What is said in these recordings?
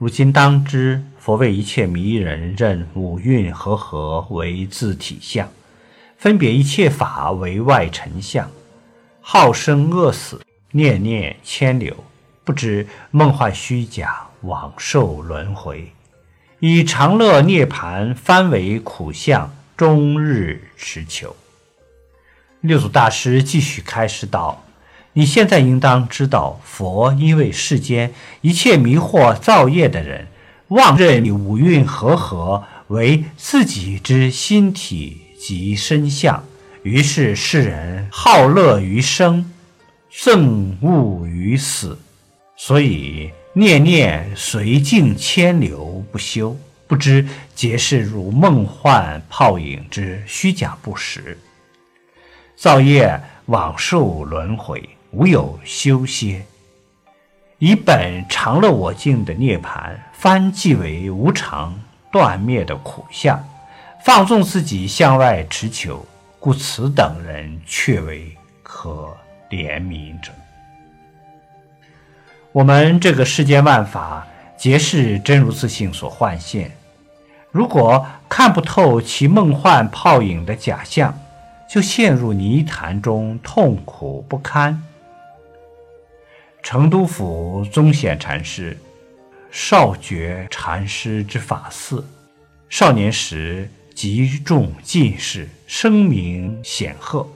如今当知，佛为一切迷人，认五蕴和合为自体相，分别一切法为外尘相，好生恶死，念念牵流，不知梦幻虚假，往受轮回，以长乐涅盘翻为苦相，终日持求。六祖大师继续开示道。你现在应当知道，佛因为世间一切迷惑造业的人，妄认五蕴和合为自己之心体及身相，于是世人好乐于生，憎恶于死，所以念念随境牵流不休，不知皆是如梦幻泡影之虚假不实，造业往受轮回。无有修歇，以本常乐我净的涅盘，翻即为无常断灭的苦相，放纵自己向外持求，故此等人却为可怜悯者。我们这个世间万法，皆是真如自性所幻现。如果看不透其梦幻泡影的假象，就陷入泥潭中，痛苦不堪。成都府宗显禅师，少觉禅师之法嗣，少年时极重进士，声名显赫。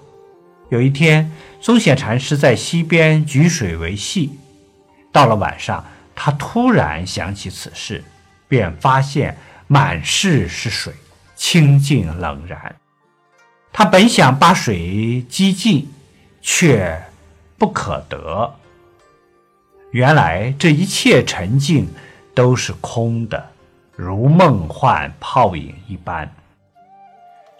有一天，宗显禅师在溪边举水为戏，到了晚上，他突然想起此事，便发现满室是水，清静冷然。他本想把水激尽，却不可得。原来这一切沉静都是空的，如梦幻泡影一般。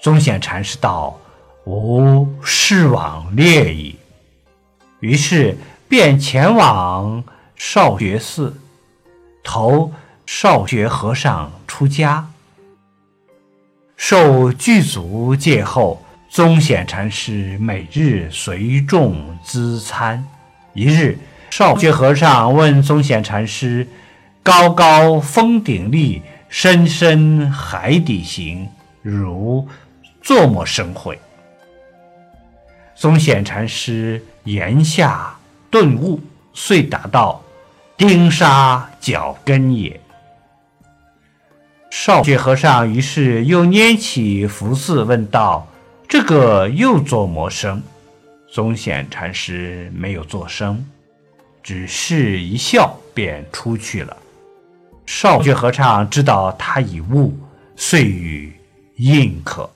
宗显禅师道：“吾是往列矣。”于是便前往少觉寺，投少觉和尚出家。受具足戒后，宗显禅师每日随众资餐。一日。少觉和尚问宗显禅师：“高高峰顶立，深深海底行，如作么生会？”宗显禅师言下顿悟，遂答道：“钉沙脚跟也。”少觉和尚于是又拈起福字问道：“这个又作么生？”宗显禅师没有作声。只是一笑，便出去了。少觉和尚知道他已悟，遂与应可。